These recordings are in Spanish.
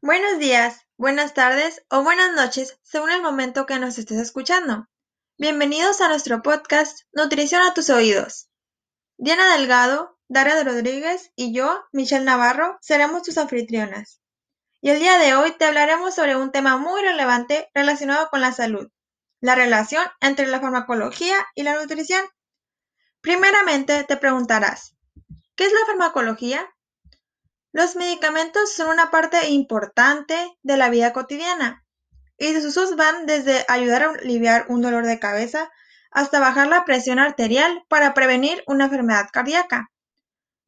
Buenos días, buenas tardes o buenas noches, según el momento que nos estés escuchando. Bienvenidos a nuestro podcast Nutrición a tus oídos. Diana Delgado, Daria Rodríguez y yo, Michelle Navarro, seremos tus anfitrionas. Y el día de hoy te hablaremos sobre un tema muy relevante relacionado con la salud, la relación entre la farmacología y la nutrición. Primeramente te preguntarás, ¿qué es la farmacología? Los medicamentos son una parte importante de la vida cotidiana y sus usos van desde ayudar a aliviar un dolor de cabeza hasta bajar la presión arterial para prevenir una enfermedad cardíaca.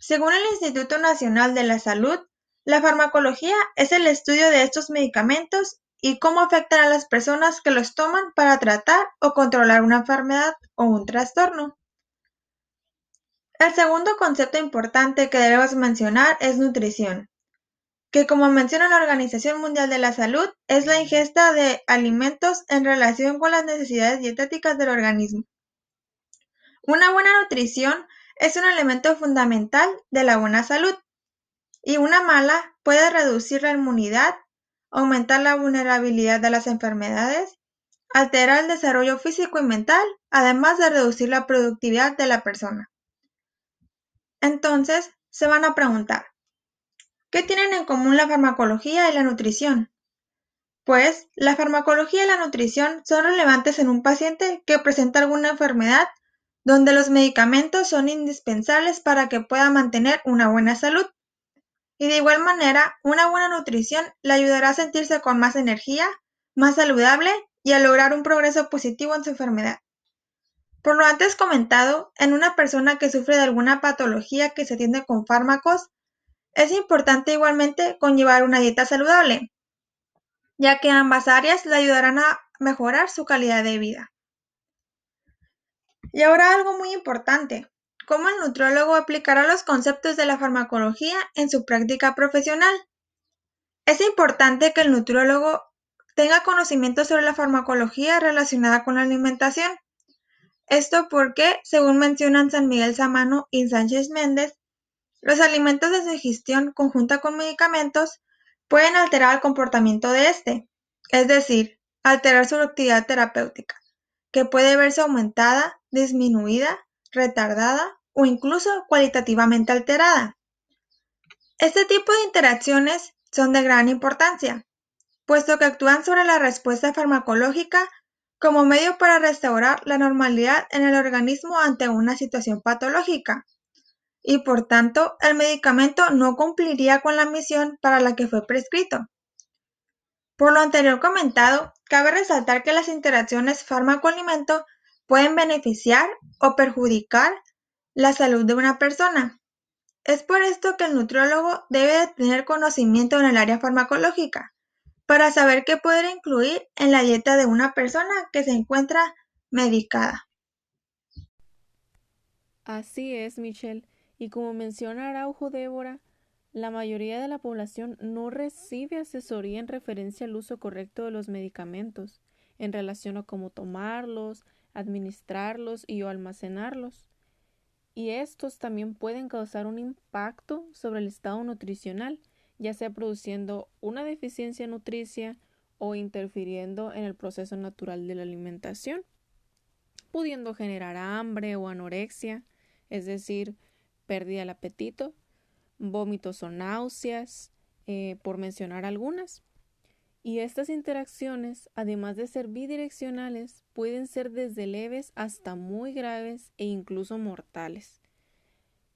Según el Instituto Nacional de la Salud, la farmacología es el estudio de estos medicamentos y cómo afectan a las personas que los toman para tratar o controlar una enfermedad o un trastorno. El segundo concepto importante que debemos mencionar es nutrición, que como menciona la Organización Mundial de la Salud, es la ingesta de alimentos en relación con las necesidades dietéticas del organismo. Una buena nutrición es un elemento fundamental de la buena salud y una mala puede reducir la inmunidad, aumentar la vulnerabilidad de las enfermedades, alterar el desarrollo físico y mental, además de reducir la productividad de la persona. Entonces, se van a preguntar, ¿qué tienen en común la farmacología y la nutrición? Pues, la farmacología y la nutrición son relevantes en un paciente que presenta alguna enfermedad donde los medicamentos son indispensables para que pueda mantener una buena salud. Y de igual manera, una buena nutrición le ayudará a sentirse con más energía, más saludable y a lograr un progreso positivo en su enfermedad. Por lo antes comentado, en una persona que sufre de alguna patología que se atiende con fármacos, es importante igualmente conllevar una dieta saludable, ya que ambas áreas le ayudarán a mejorar su calidad de vida. Y ahora algo muy importante, cómo el nutriólogo aplicará los conceptos de la farmacología en su práctica profesional. Es importante que el nutriólogo tenga conocimiento sobre la farmacología relacionada con la alimentación, esto porque, según mencionan San Miguel Samano y Sánchez Méndez, los alimentos de su ingestión conjunta con medicamentos pueden alterar el comportamiento de éste, es decir, alterar su actividad terapéutica, que puede verse aumentada, disminuida, retardada o incluso cualitativamente alterada. Este tipo de interacciones son de gran importancia, puesto que actúan sobre la respuesta farmacológica como medio para restaurar la normalidad en el organismo ante una situación patológica, y por tanto el medicamento no cumpliría con la misión para la que fue prescrito. Por lo anterior comentado, cabe resaltar que las interacciones fármaco-alimento pueden beneficiar o perjudicar la salud de una persona. Es por esto que el nutriólogo debe tener conocimiento en el área farmacológica, para saber qué poder incluir en la dieta de una persona que se encuentra medicada. Así es, Michelle. Y como menciona Araujo Débora, la mayoría de la población no recibe asesoría en referencia al uso correcto de los medicamentos, en relación a cómo tomarlos, administrarlos y o almacenarlos. Y estos también pueden causar un impacto sobre el estado nutricional, ya sea produciendo una deficiencia nutricia o interfiriendo en el proceso natural de la alimentación, pudiendo generar hambre o anorexia, es decir, pérdida del apetito, vómitos o náuseas, eh, por mencionar algunas. Y estas interacciones, además de ser bidireccionales, pueden ser desde leves hasta muy graves e incluso mortales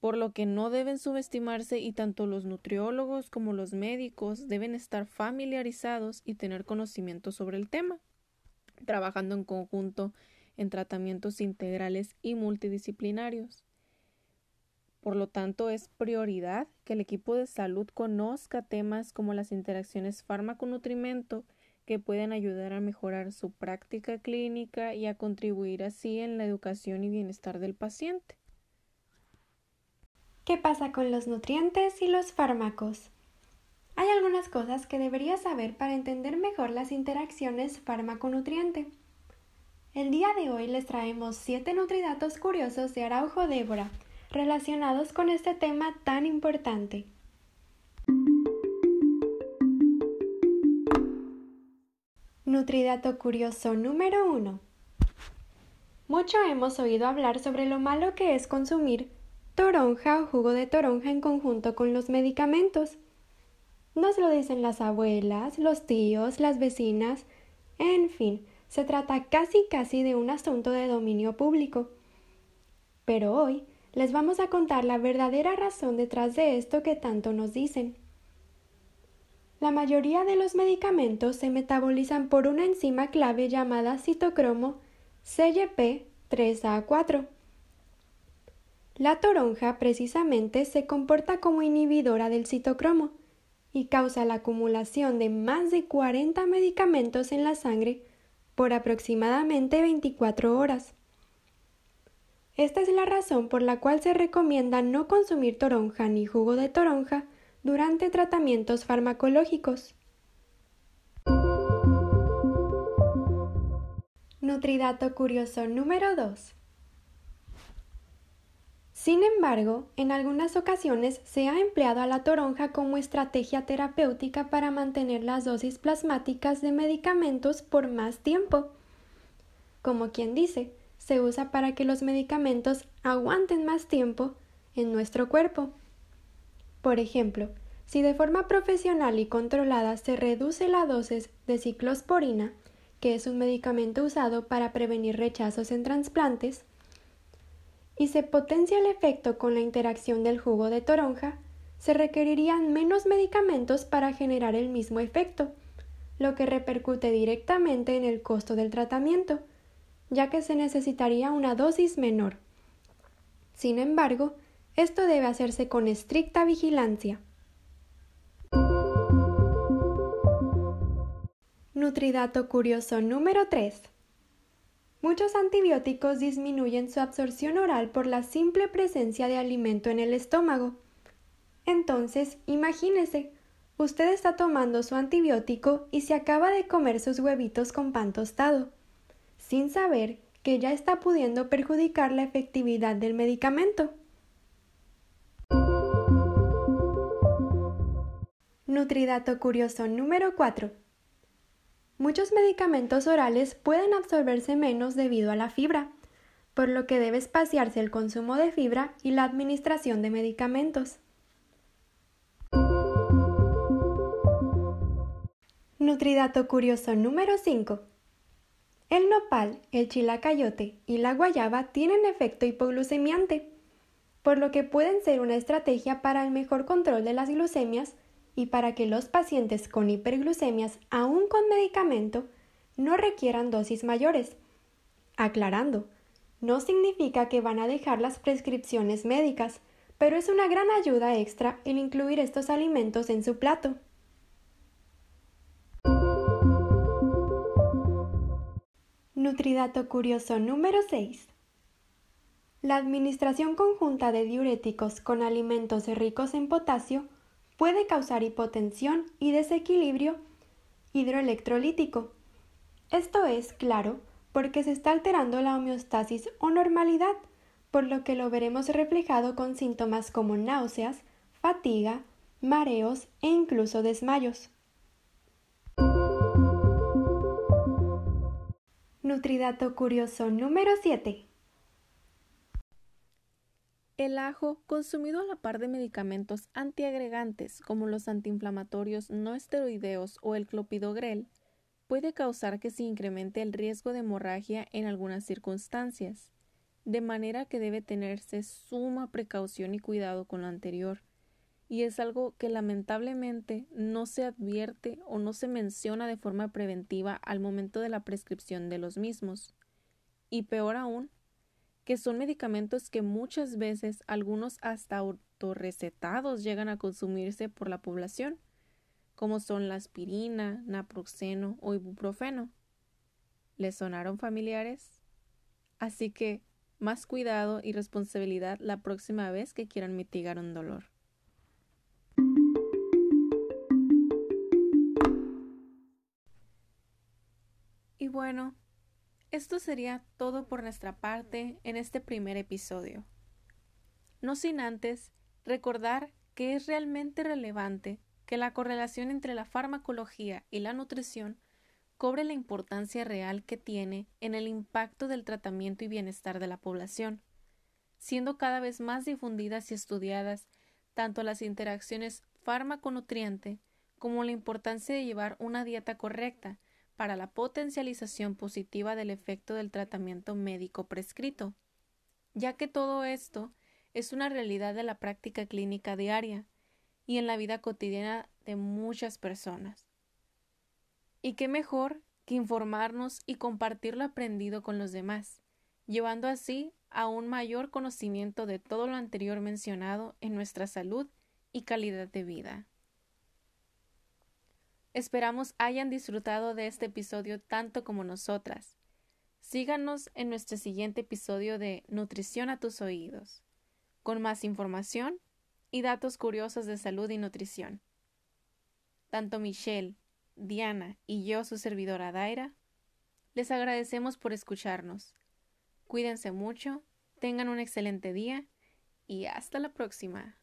por lo que no deben subestimarse y tanto los nutriólogos como los médicos deben estar familiarizados y tener conocimiento sobre el tema, trabajando en conjunto en tratamientos integrales y multidisciplinarios. Por lo tanto, es prioridad que el equipo de salud conozca temas como las interacciones fármaco-nutrimento que pueden ayudar a mejorar su práctica clínica y a contribuir así en la educación y bienestar del paciente. ¿Qué pasa con los nutrientes y los fármacos? Hay algunas cosas que deberías saber para entender mejor las interacciones fármaco-nutriente. El día de hoy les traemos 7 nutridatos curiosos de Araujo Débora relacionados con este tema tan importante. Nutridato curioso número 1. Mucho hemos oído hablar sobre lo malo que es consumir toronja o jugo de toronja en conjunto con los medicamentos. Nos lo dicen las abuelas, los tíos, las vecinas, en fin, se trata casi casi de un asunto de dominio público. Pero hoy les vamos a contar la verdadera razón detrás de esto que tanto nos dicen. La mayoría de los medicamentos se metabolizan por una enzima clave llamada citocromo CYP3A4. La toronja precisamente se comporta como inhibidora del citocromo y causa la acumulación de más de 40 medicamentos en la sangre por aproximadamente 24 horas. Esta es la razón por la cual se recomienda no consumir toronja ni jugo de toronja durante tratamientos farmacológicos. Nutridato curioso número 2. Sin embargo, en algunas ocasiones se ha empleado a la toronja como estrategia terapéutica para mantener las dosis plasmáticas de medicamentos por más tiempo. Como quien dice, se usa para que los medicamentos aguanten más tiempo en nuestro cuerpo. Por ejemplo, si de forma profesional y controlada se reduce la dosis de ciclosporina, que es un medicamento usado para prevenir rechazos en trasplantes, y se potencia el efecto con la interacción del jugo de toronja, se requerirían menos medicamentos para generar el mismo efecto, lo que repercute directamente en el costo del tratamiento, ya que se necesitaría una dosis menor. Sin embargo, esto debe hacerse con estricta vigilancia. Nutridato curioso número 3. Muchos antibióticos disminuyen su absorción oral por la simple presencia de alimento en el estómago. Entonces, imagínese, usted está tomando su antibiótico y se acaba de comer sus huevitos con pan tostado, sin saber que ya está pudiendo perjudicar la efectividad del medicamento. Nutridato curioso número 4. Muchos medicamentos orales pueden absorberse menos debido a la fibra, por lo que debe espaciarse el consumo de fibra y la administración de medicamentos. Nutridato curioso número 5. El nopal, el chilacayote y la guayaba tienen efecto hipoglucemiante, por lo que pueden ser una estrategia para el mejor control de las glucemias y para que los pacientes con hiperglucemias, aún con medicamento, no requieran dosis mayores. Aclarando, no significa que van a dejar las prescripciones médicas, pero es una gran ayuda extra el incluir estos alimentos en su plato. Nutridato curioso número 6. La administración conjunta de diuréticos con alimentos ricos en potasio puede causar hipotensión y desequilibrio hidroelectrolítico. Esto es, claro, porque se está alterando la homeostasis o normalidad, por lo que lo veremos reflejado con síntomas como náuseas, fatiga, mareos e incluso desmayos. Nutridato curioso número 7. El ajo, consumido a la par de medicamentos antiagregantes como los antiinflamatorios no esteroideos o el clopidogrel, puede causar que se incremente el riesgo de hemorragia en algunas circunstancias, de manera que debe tenerse suma precaución y cuidado con lo anterior, y es algo que lamentablemente no se advierte o no se menciona de forma preventiva al momento de la prescripción de los mismos. Y peor aún, que son medicamentos que muchas veces algunos hasta autorrecetados llegan a consumirse por la población, como son la aspirina, naproxeno o ibuprofeno. ¿Les sonaron familiares? Así que más cuidado y responsabilidad la próxima vez que quieran mitigar un dolor. Y bueno, esto sería todo por nuestra parte en este primer episodio. No sin antes recordar que es realmente relevante que la correlación entre la farmacología y la nutrición cobre la importancia real que tiene en el impacto del tratamiento y bienestar de la población, siendo cada vez más difundidas y estudiadas tanto las interacciones fármaco-nutriente como la importancia de llevar una dieta correcta para la potencialización positiva del efecto del tratamiento médico prescrito, ya que todo esto es una realidad de la práctica clínica diaria y en la vida cotidiana de muchas personas. Y qué mejor que informarnos y compartir lo aprendido con los demás, llevando así a un mayor conocimiento de todo lo anterior mencionado en nuestra salud y calidad de vida. Esperamos hayan disfrutado de este episodio tanto como nosotras. Síganos en nuestro siguiente episodio de Nutrición a tus oídos, con más información y datos curiosos de salud y nutrición. Tanto Michelle, Diana y yo, su servidora Daira, les agradecemos por escucharnos. Cuídense mucho, tengan un excelente día y hasta la próxima.